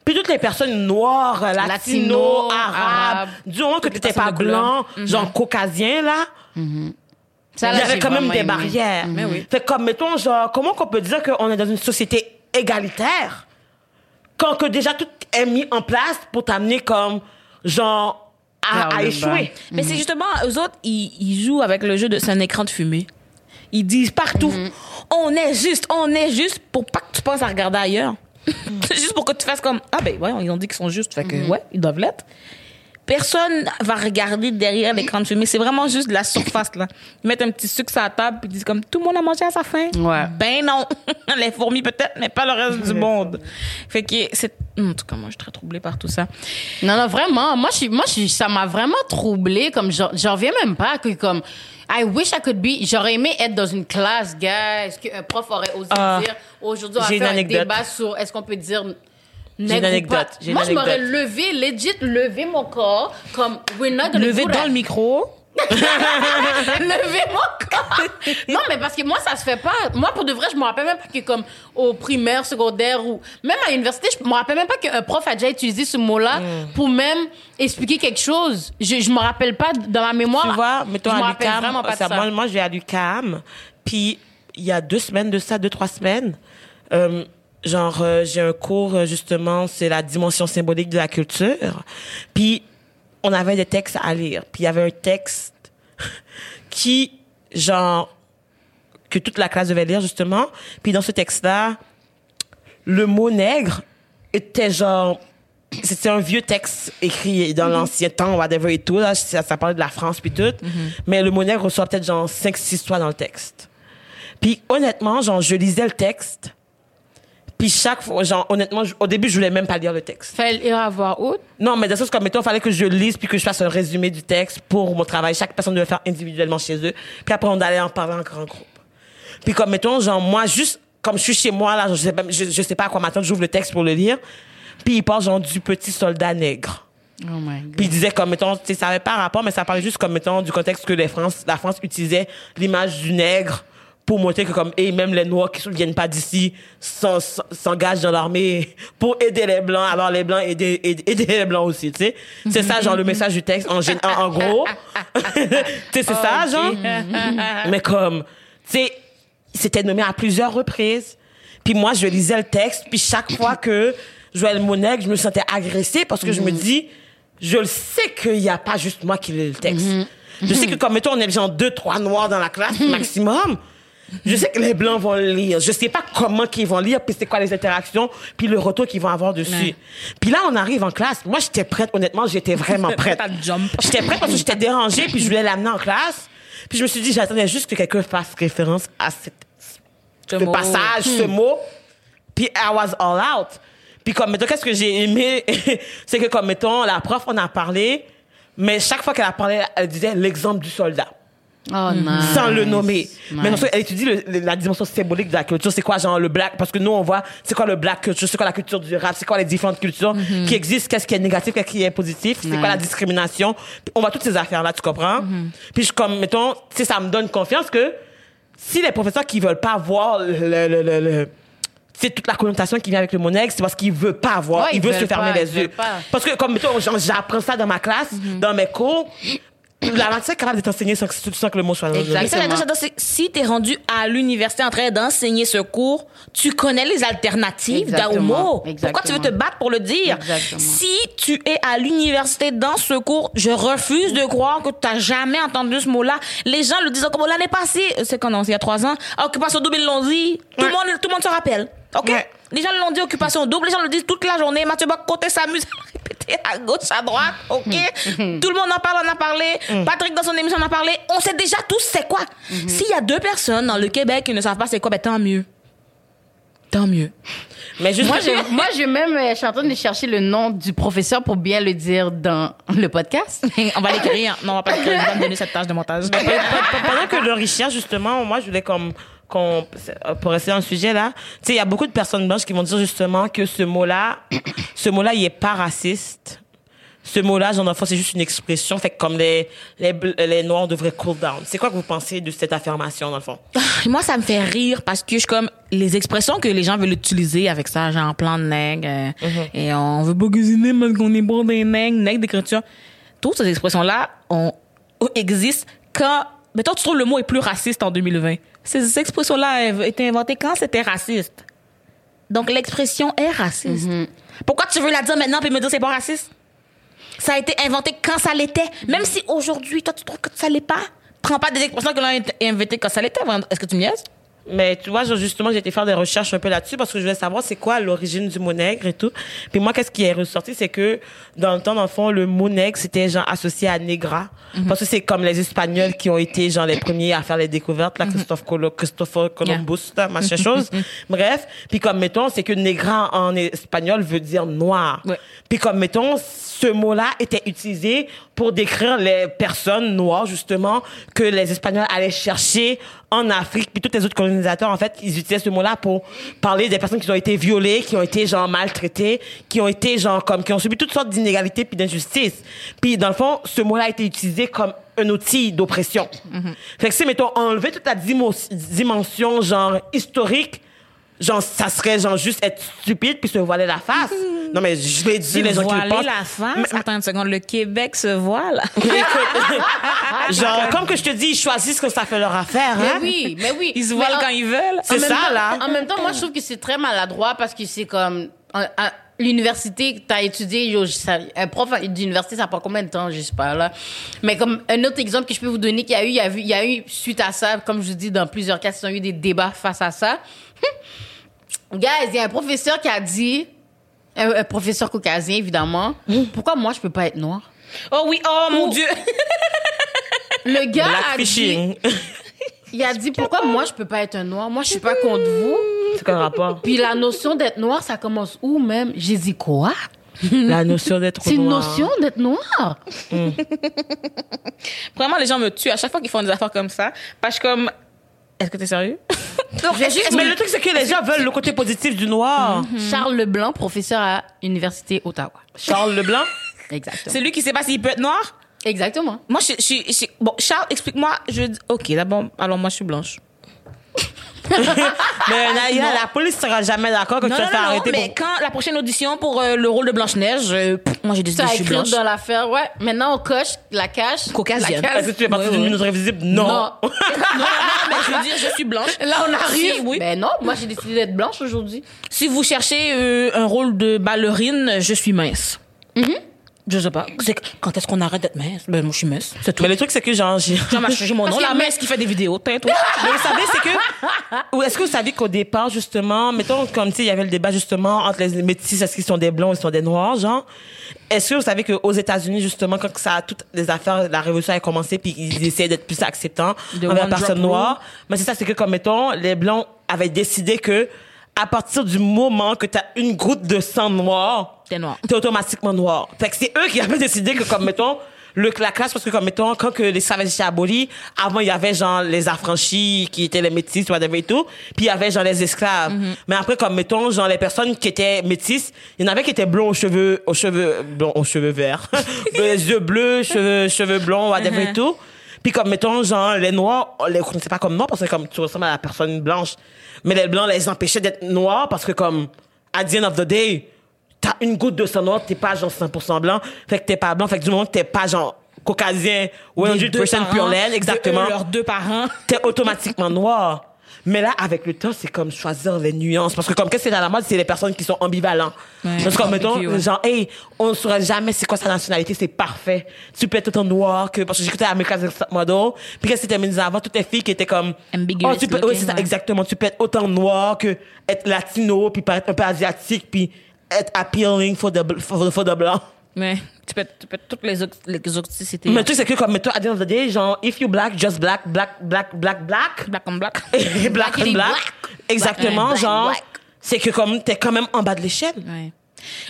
Puis toutes les personnes noires, euh, latino, Latino, arabes, du moment que tu n'étais pas blanc, genre caucasien, là, Ça, il y avait quand même des aimé. barrières. Mais oui. Fait comme, mettons, genre, comment qu'on peut dire qu'on est dans une société égalitaire? Quand que déjà tout est mis en place pour t'amener comme, genre, à, échouer. Mais c'est justement, eux autres, ils, ils jouent avec le jeu de c'est un écran de fumée. Ils disent partout, on est juste, on est juste pour pas que tu penses à regarder ailleurs. c'est juste pour que tu fasses comme, ah ben voyons, ils ont dit qu'ils sont justes, fait que ouais, ils doivent l'être. Personne va regarder derrière l'écran de fumée. C'est vraiment juste de la surface, là. Ils mettent un petit sucre à la table puis ils disent comme, tout le monde a mangé à sa faim? Ouais. Ben non. Les fourmis peut-être, mais pas le reste du monde. Fait que c'est, en tout cas, moi, je suis très troublée par tout ça. Non, non, vraiment. Moi, je, suis- moi je, ça m'a vraiment troublé. Comme, j'en reviens même pas que, comme, I wish I could be. J'aurais aimé être dans une classe, gars. Est-ce qu'un prof aurait osé Ah. dire, aujourd'hui, on va faire un anecdote. débat sur, est-ce qu'on peut dire une anecdote, j'ai une Moi, je m'aurais anecdote. levé, legit, levé mon corps, comme, we're not gonna do dans that. le micro. lever mon corps. non, mais parce que moi, ça se fait pas. Moi, pour de vrai, je me rappelle même pas que comme au primaire, secondaire ou même à l'université, je me rappelle même pas qu'un prof a déjà utilisé ce mot-là Mm. pour même expliquer quelque chose. Je, je me rappelle pas dans ma mémoire. Tu vois, mettons je à de ça, ça. Moi, moi, je vais à l'UQAM, puis il y a deux semaines de ça, deux, trois semaines, euh, genre, euh, j'ai un cours, euh, justement, c'est la dimension symbolique de la culture, puis on avait des textes à lire, puis il y avait un texte qui, genre, que toute la classe devait lire, justement, puis dans ce texte-là, le mot nègre était genre c'était un vieux texte écrit dans l'ancien temps, whatever et tout. Là, ça, ça parlait de la France puis tout. Mais le mot nègre reçoit peut-être genre 5-6 fois dans le texte. Puis honnêtement, genre, je lisais le texte. Puis chaque fois, genre, honnêtement, je- au début, je voulais même pas lire le texte. Fallait lire à voix haute. Non, mais dans le sens comme, mettons, il fallait que je lise puis que je fasse un résumé du texte pour mon travail. Chaque personne devait faire individuellement chez eux. Puis après, on allait en parler en grand groupe. Puis comme, mettons, genre, moi, juste, comme je suis chez moi, là, je sais pas, je, je sais pas à quoi m'attendre, j'ouvre le texte pour le lire. Puis il parle, genre, du petit soldat nègre. Oh my god. Puis il disait comme mettons, tu sais, ça avait pas rapport, mais ça parlait juste comme mettons du contexte que les France, la France utilisait l'image du nègre pour montrer que comme et même les noirs qui ne viennent pas d'ici s'en- s'en- s'engagent dans l'armée pour aider les blancs. Alors les blancs aider, aider, aider les blancs aussi, tu sais. C'est ça genre le message du texte en, en, en gros. tu sais c'est ça genre. mais comme tu sais c'était nommé à plusieurs reprises. Puis moi je lisais le texte puis chaque fois que Joël Monègue, je me sentais agressée parce que je me dis, je le sais qu'il n'y a pas juste moi qui lis le texte. Je sais que comme, mettons, on est genre deux, trois noirs dans la classe maximum. Je sais que les blancs vont le lire. Je sais pas comment qu'ils vont lire, puis c'est quoi les interactions, puis le retour qu'ils vont avoir dessus. Ouais. Puis là, on arrive en classe. Moi, j'étais prête. Honnêtement, j'étais vraiment prête. J'étais prête parce que j'étais dérangée, puis je voulais l'amener en classe. Puis je me suis dit, j'attendais juste que quelqu'un fasse référence à cette Ce mot. passage, ce mot. Puis I was all out. Puis comme, mettons, qu'est-ce que j'ai aimé, c'est que comme, mettons, la prof, on a parlé, mais chaque fois qu'elle a parlé, elle disait l'exemple du soldat, Oh, nice. sans le nommer. Nice. Mais non, elle étudie le- la dimension symbolique de la culture. C'est quoi, genre, le black, parce que nous, on voit, c'est quoi le black culture, c'est quoi la culture du rap, c'est quoi les différentes cultures qui existent, qu'est-ce qui est négatif, qu'est-ce qui est positif, c'est quoi la discrimination? On voit toutes ces affaires-là, tu comprends? Puis je, comme, mettons, tu sais, ça me donne confiance que si les professeurs qui veulent pas voir le, le, le, c'est toute la connotation qui vient avec le mot nègre, c'est parce qu'il veut pas voir, Ouais, il ils veut se fermer pas, les yeux. Parce que comme mettons, j'apprends ça dans ma classe, dans mes cours, la matière est capable de t'enseigner sans, que- sans que le mot soit Exactement. si t'es rendu à l'université en train d'enseigner ce cours, tu connais les alternatives d'un Exactement. mot. Pourquoi tu veux te battre pour le dire? Exactement. Si tu es à l'université dans ce cours, je refuse de croire que tu n'as jamais entendu ce mot-là. Les gens le disent comme l'année passée, c'est quand non, c'est il y a trois ans, Occupation double, ils l'ont dit. Tout, le Ouais. monde, tout le monde se rappelle. OK? Ouais. Les gens l'ont dit Occupation double, les gens le disent toute la journée. Mathieu Bock côté s'amuse à gauche, à droite. OK? Tout le monde en parle, en a parlé. Patrick, dans son émission, en a parlé. On sait déjà tous c'est quoi. S'il y a deux personnes dans le Québec qui ne savent pas c'est quoi, ben tant mieux. Tant mieux. Mais juste Moi, je, moi, je même, euh, je suis en train de chercher le nom du professeur pour bien le dire dans le podcast. on va l'écrire. Non, on va pas l'écrire. On va me donner cette tâche de montage. Pe- pendant que le Richard, justement, moi, je voulais comme qu'on pour rester dans le sujet là, tu sais, il y a beaucoup de personnes blanches qui vont dire justement que ce mot-là, ce mot-là, il est pas raciste. Ce mot-là, genre, fond, c'est juste une expression. Fait que comme les, les, les noirs devraient cool down. C'est quoi que vous pensez de cette affirmation, dans le fond? Moi, ça me fait rire parce que je suis comme les expressions que les gens veulent utiliser avec ça, genre plan de nègre, euh, et on veut pas cuisiner parce qu'on est bon des nègres, nègre d'écriture. Toutes ces expressions-là ont, existent quand, mettons, tu trouves le mot est plus raciste en 2020. Ces expressions-là ont été inventées quand c'était raciste. Donc, l'expression est raciste. Pourquoi tu veux la dire maintenant puis me dire c'est pas raciste? Ça a été inventé quand ça l'était. Même si aujourd'hui, toi, tu trouves que ça l'est pas? Prends pas des expressions que l'on a inventées quand ça l'était. Est-ce que tu me niaises? Mais tu vois, justement, j'ai été faire des recherches un peu là-dessus parce que je voulais savoir c'est quoi l'origine du mot nègre et tout. Puis moi, qu'est-ce qui est ressorti, c'est que dans le temps, dans le mot nègre, c'était genre associé à negra. Parce que c'est comme les Espagnols qui ont été genre les premiers à faire les découvertes, là, Christophe Colo, Christophe Columbus, là, machin chose. Bref. Puis comme, mettons, c'est que negra en espagnol veut dire noir. Ouais. Puis comme, mettons, ce mot-là était utilisé pour décrire les personnes noires, justement, que les Espagnols allaient chercher en Afrique. Puis tous les autres colonisateurs, en fait, ils utilisaient ce mot-là pour parler des personnes qui ont été violées, qui ont été, genre, maltraitées, qui ont été, genre, comme, qui ont subi toutes sortes d'inégalités puis d'injustices. Puis, dans le fond, ce mot-là a été utilisé comme un outil d'oppression. Fait que si, mettons, enlever toute la dimension, genre, historique, genre, ça serait, genre, juste être stupide puis se voiler la face. Non, mais je l'ai dit, les gens qui le voiler pensent. la face? Mais- Attends une seconde, le Québec se voile? Genre, comme que je te dis, ils choisissent que ça fait leur affaire, Mais hein. oui, mais oui. Ils se voilent en- quand ils veulent. C'est ça, temps- là. En même temps, moi, je trouve que c'est très maladroit parce que c'est comme. à- L'université, t'as étudié, yo, ça- un prof d'université, ça prend combien de temps, je sais pas, là. Mais comme un autre exemple que je peux vous donner, qu'il y a eu, il y a eu, il y a eu, suite à ça, comme je vous dis, dans plusieurs cas, ils ont eu des débats face à ça. Guys, il y a un professeur qui a dit, un, un professeur caucasien, évidemment, pourquoi moi, je peux pas être noir? Oh oui, oh mon Dieu. Le gars a dit, il a dit, pourquoi moi, je peux pas être un noir? Moi, je suis pas contre vous. C'est quoi rapport? Puis la notion d'être noir, ça commence où même? J'ai dit quoi? La notion d'être C'est une noir. notion d'être noir. Vraiment, les gens me tuent à chaque fois qu'ils font des affaires comme ça. Parce que comme, est-ce que t'es sérieux? Que- Mais le truc, c'est que les gens veulent le côté positif du noir. Charles Leblanc, professeur à l'université Ottawa. Charles Leblanc? Exactement. c'est lui qui sait pas s'il peut être noir? Exactement. Moi, je, je- bon, Charles, explique-moi. Je dis, ok, d'abord, alors moi, je suis blanche. Mais Naïla, la police sera jamais d'accord que Non, tu non, te fais non, non, arrêter mais pour... quand la prochaine audition pour euh, le rôle de Blanche-Neige, euh, moi, j'ai décidé que a je suis écrit blanche. dans l'affaire, ouais. Maintenant, on coche la cache. Caucasienne. La Est-ce que tu es partie Ouais, d'une ouais. minute invisible? Non. Non. non, non, non, mais je veux dire, je suis blanche. Là, on arrive. Si, oui. Ben non, moi, j'ai décidé d'être blanche aujourd'hui. Si vous cherchez euh, un rôle de ballerine, je suis mince. Je sais pas. C'est- Quand est-ce qu'on arrête d'être mince? Ben, moi, je suis mince. C'est tout. Mais le truc, c'est que genre... j'ai- changé mon nom. La mince qui fait des vidéos. Tain, toi. Mais vous savez, c'est que... Ou est-ce que vous savez qu'au départ, justement, mettons, comme, tu sais, il y avait le débat, justement, entre les métis, est-ce qu'ils sont des blancs ou ils sont des noirs, genre. Est-ce que vous savez qu'aux États-Unis, justement, quand ça a toutes les affaires, la révolution a commencé, puis ils essayaient d'être plus acceptants envers les personnes noires. Mais c'est ça, c'est que, comme, mettons, les blancs avaient décidé que, à partir du moment que tu as une goutte de sang noir, T'es noir. t'es automatiquement noir. Fait que c'est eux qui avaient décidé que, comme, mettons, le, la classe, parce que, comme, mettons, quand que l'esclavage était aboli, avant, il y avait, genre, les affranchis, qui étaient les métis, whatever et tout, puis il y avait, genre, les esclaves. Mais après, comme, mettons, genre, les personnes qui étaient métisses, il y en avait qui étaient blonds aux cheveux, aux cheveux, blonds, aux cheveux verts. les yeux bleus, cheveux, cheveux blonds, whatever et tout. Puis comme, mettons, genre, les noirs, on les connaissait pas comme noirs parce que comme tu ressembles à la personne blanche. Mais les blancs les empêchaient d'être noirs parce que comme, at the end of the day, t'as une goutte de sang noir, t'es pas genre 100% blanc. Fait que t'es pas blanc. Fait que du moment que t'es pas genre caucasien ou Les deux 100% pure laine, de exactement, eux, leurs deux parents. t'es automatiquement noir. Mais là, avec le temps, c'est comme choisir les nuances. Parce que comme qu'est-ce qui est à la mode, c'est les personnes qui sont ambivalents. Ouais, Parce que comme mettons, ouais. genre, hey, on ne saura jamais c'est quoi sa nationalité, c'est parfait. Tu peux être autant noir que, parce que j'écoutais America's Next Model, puis qu'est-ce qui était mis avant, toutes les filles qui étaient comme, Ambiguous oh, tu peux, looking, ouais, c'est ça, exactement, tu peux être autant noir que être latino, puis paraître un peu asiatique, puis être appealing for the, for, for the blanc. Mais tu peux, tu peux toutes les, les. Mais le truc, c'est que comme, mettons, at the end of the day, genre, if you black, just black, black, black, black, black, Black on black. black Black and and black. black. Exactement, Black and genre, c'est que comme t'es quand même en bas de l'échelle. Ouais.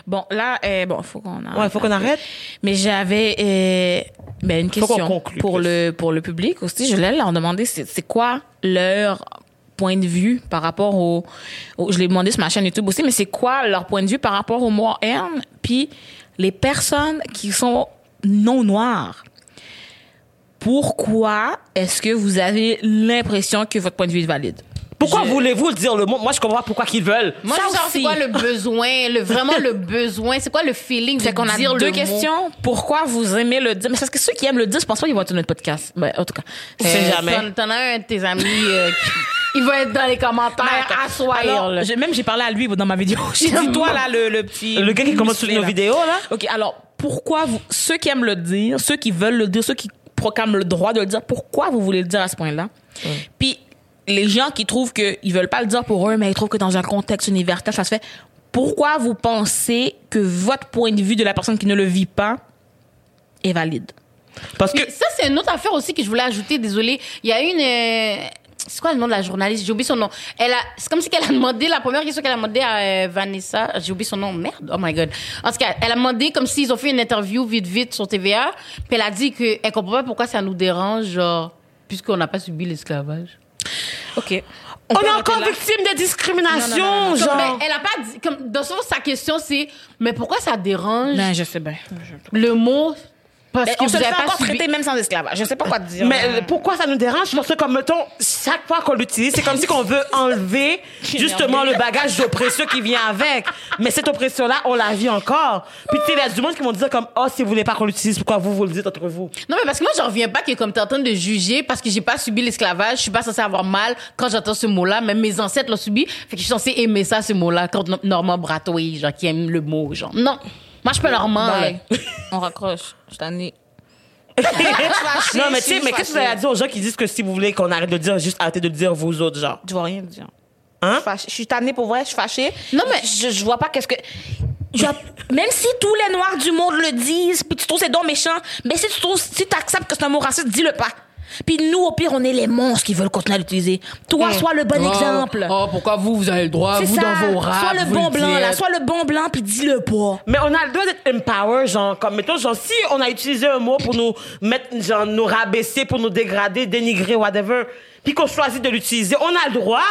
Bon, là, euh, bon, faut qu'on arrête. Ouais, faut qu'on arrête. Mais j'avais euh, ben, une Faut question pour plus. le pour le public aussi. Je voulais leur demander c'est c'est quoi leur point de vue par rapport au, au- je l'ai demandé sur ma chaîne YouTube aussi mais c'est quoi leur point de vue par rapport au moderne puis les personnes qui sont non noires pourquoi est-ce que vous avez l'impression que votre point de vue est valide? Pourquoi Je- voulez-vous le dire le mot? Moi, je comprends pas pourquoi qu'ils veulent. Moi, Ça je c'est quoi le besoin, le, vraiment le besoin, c'est quoi le feeling de qu'on a dire deux le mot? questions. Pourquoi vous aimez le dire? Mais c'est parce que ceux qui aiment le dire, je pense pas qu'ils vont être sur notre podcast. Ben, en tout cas. C'est Euh, jamais. T'en, t'en as un de tes amis euh, qui il va être dans les commentaires à soir. Alors, là. j'ai- même j'ai parlé à lui dans ma vidéo. J'ai dit, toi, là, le, le petit... Le gars qui commente toutes musclé, nos là. vidéos, là. OK, alors, pourquoi vous... Ceux qui aiment le dire, ceux qui veulent le dire, ceux qui proclament le droit de le dire, pourquoi vous voulez le dire à ce point-là? Puis, les gens qui trouvent qu'ils veulent pas le dire pour eux, mais ils trouvent que dans un contexte universel, ça se fait. Pourquoi vous pensez que votre point de vue de la personne qui ne le vit pas est valide? Parce que ça, c'est une autre affaire aussi que je voulais ajouter. Désolée. Il y a une. euh, c'est quoi le nom de la journaliste? J'ai oublié son nom. Elle a, c'est comme si qu'elle a demandé, la première question qu'elle a demandé à euh, Vanessa, j'ai oublié son nom, merde, oh my god. En tout cas, elle a demandé comme s'ils ont fait une interview vite vite sur TVA, puis elle a dit qu'elle comprend pas pourquoi ça nous dérange, genre, puisqu'on n'a pas subi l'esclavage. OK. on, est encore là. victime de discrimination, Non, non, non, non, non. genre. Comme, mais elle a pas dit, comme, dans sens, sa question c'est, mais pourquoi ça dérange Ben, je sais bien. le mot, parce Ben, on se le fait pas encore subi. traiter même sans esclavage. Je sais pas quoi te dire. Mais euh, pourquoi ça nous dérange? Parce que comme mettons, chaque fois qu'on l'utilise, c'est comme si qu'on veut enlever justement le bagage d'oppression qui vient avec. Mais cette oppression-là, on la vit encore. Puis tu sais, il y a du monde qui vont dire comme, oh, si vous voulez pas qu'on l'utilise, pourquoi vous vous le dites entre vous Non, mais parce que moi, j'en reviens pas que comme t'es en train de juger parce que j'ai pas subi l'esclavage, je suis pas censée avoir mal quand j'entends ce mot-là, même mes ancêtres l'ont subi, fait que je suis censée aimer ça, ce mot-là, quand No- Normand Bratois, genre, qui aime le mot, genre. Non. Moi, je peux Normand, là. Bye. On raccroche. Je t'en ai. Non, mais tu sais, mais qu'est-ce que vous avez à dire aux gens qui disent que si vous voulez qu'on arrête de dire, juste arrêtez de le dire vous autres, genre? Je vois rien dire. Hein? Je suis suis tannée pour vrai, je suis fâchée. Non, mais- je, je vois pas qu'est-ce que. je même si tous les noirs du monde le disent, puis tu trouves c'est donc méchant, mais si tu trouves, si t'acceptes que c'est un mot raciste, dis-le pas. Puis nous, au pire, on est les monstres qui veulent continuer à l'utiliser. Toi, sois le bon exemple. Oh, pourquoi vous, vous avez le droit, c'est vous, ça. dans vos raps, sois le vous bon blanc, là. Sois le bon blanc, puis dis-le pas. Mais on a le droit d'être empower, genre, comme, mettons, genre, si on a utilisé un mot pour nous mettre, genre, nous rabaisser, pour nous dégrader, dénigrer, whatever, puis qu'on choisit de l'utiliser, on a le droit.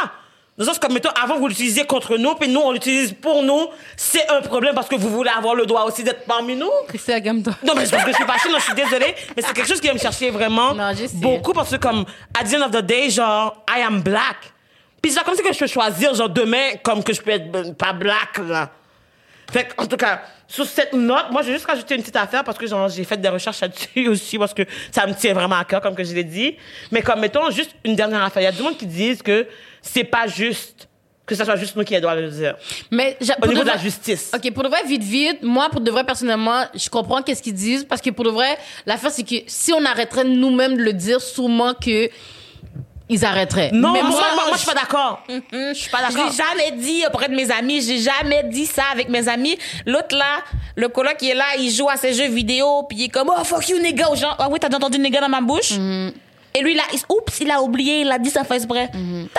Le sens, comme, mettons, avant, vous l'utilisiez contre nous, puis nous, on l'utilise pour nous, c'est un problème parce que vous voulez avoir le droit aussi d'être parmi nous. Christelle, calme-toi. Non, mais c'est parce que je suis fâchée, non, je suis désolée, mais c'est quelque chose qui va me chercher vraiment Non, je sais. beaucoup parce que, comme, at the end of the day, genre, I am black. Puis c'est comme ça que je peux choisir, genre, demain, comme que je peux être ben, pas black, là. Fait en tout cas, sur cette note, moi, je vais juste rajouter une petite affaire parce que j'ai fait des recherches là-dessus aussi parce que ça me tient vraiment à cœur, comme que je l'ai dit. Mais comme, mettons, juste une dernière affaire. Il y a du monde qui disent que c'est pas juste que ça soit juste nous qui doit le dire. Mais, Au niveau de de la justice. OK, pour de vrai, vite, vite, moi, pour de vrai, personnellement, je comprends qu'est-ce qu'ils disent, parce que pour de vrai, l'affaire, c'est que si on arrêterait nous-mêmes de le dire, sûrement que ils arrêteraient. Non, Mais moi, moi, moi, je suis pas d'accord. Je suis pas d'accord. Je l'ai jamais dit auprès de mes amis. J'ai jamais dit ça avec mes amis. L'autre là, le coloc qui est là, il joue à ses jeux vidéo, puis il est comme oh fuck you nigga aux gens. Ah oui, t'as déjà entendu nigga dans ma bouche? Et lui là, il, oups, il a oublié, il a dit ça fait exprès. T'as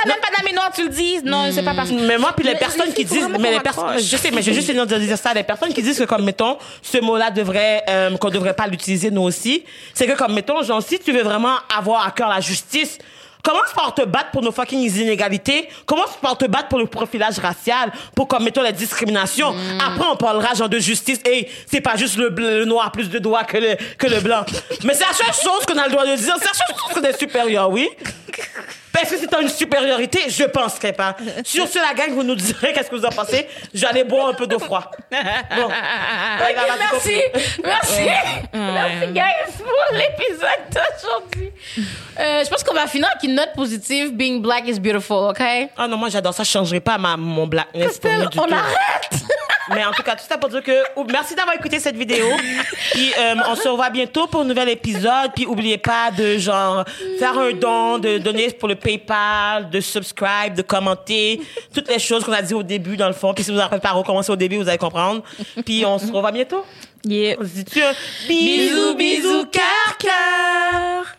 même pas d'amis noirs, tu le dis. Non, c'est pas parce que. Mais moi, puis les Mais personnes qui disent, mais les personnes, je sais, mais je vais juste finir de dire ça, les personnes qui disent que comme mettons, ce mot-là devrait, euh, qu'on devrait pas l'utiliser nous aussi, c'est que comme mettons, genre si tu veux vraiment avoir à cœur la justice. Commence par te battre pour nos fucking inégalités? Commence par te battre pour le profilage racial, pour comme mettons la discrimination. Après, on parlera genre de justice. Et c'est pas juste le, noir plus de doigts que le que le blanc. Mais c'est la seule chose qu'on a le droit de dire. C'est la seule chose qu'on est supérieur, oui? Parce que c'est une supériorité, je penserais pas. Sur ce, la gang, vous nous direz qu'est-ce que vous en pensez. J'allais boire un peu d'eau froide. Bon. Merci, merci, merci, guys, pour l'épisode d'aujourd'hui. Euh, je pense qu'on va finir avec une note positive. Being black is beautiful, OK? Ah non, moi j'adore ça. Je changerai pas ma, mon blackness on tout. arrête! Mais en tout cas, tout ça pour dire que merci d'avoir écouté cette vidéo. Puis euh, on se revoit bientôt pour un nouvel épisode. Puis oubliez pas de genre faire un don, de donner pour le PayPal, de subscribe, de commenter, toutes les choses qu'on a dit au début dans le fond. Puis si vous n'avez pas recommencé au début, vous allez comprendre. Puis on se revoit bientôt. Yeah. On se dit tu bisous, bisous, cœur, cœur.